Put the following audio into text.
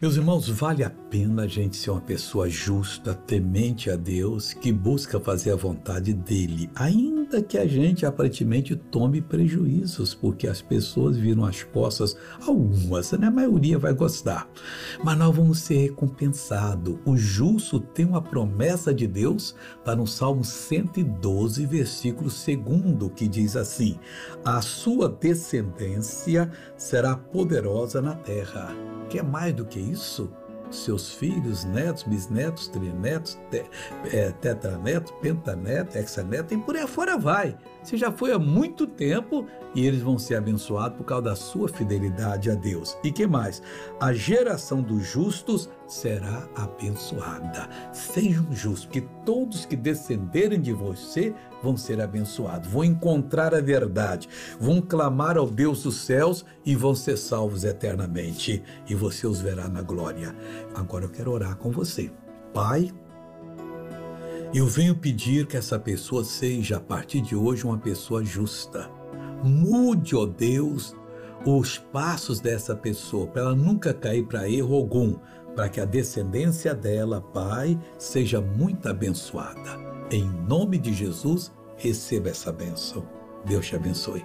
Meus irmãos, vale a pena a gente ser uma pessoa justa, temente a Deus, que busca fazer a vontade dele, ainda que a gente aparentemente tome prejuízos, porque as pessoas viram as costas, algumas, né? A maioria vai gostar. Mas nós vamos ser recompensados. O justo tem uma promessa de Deus, está no Salmo 112, versículo 2, que diz assim: A sua descendência será poderosa na terra Quer mais do que isso? Seus filhos, netos, bisnetos, trinetos, te, é, tetranetos, pentanetos, hexanetos, e por aí fora vai. Você já foi há muito tempo e eles vão ser abençoados por causa da sua fidelidade a Deus. E que mais? A geração dos justos será abençoada. Sejam justos, que todos que descenderem de você vão ser abençoados, vão encontrar a verdade, vão clamar ao Deus dos céus e vão ser salvos eternamente. E você os verá na glória. Agora eu quero orar com você. Pai, eu venho pedir que essa pessoa seja, a partir de hoje, uma pessoa justa. Mude, ó Deus, os passos dessa pessoa, para ela nunca cair para erro algum, para que a descendência dela, Pai, seja muito abençoada. Em nome de Jesus, receba essa bênção. Deus te abençoe.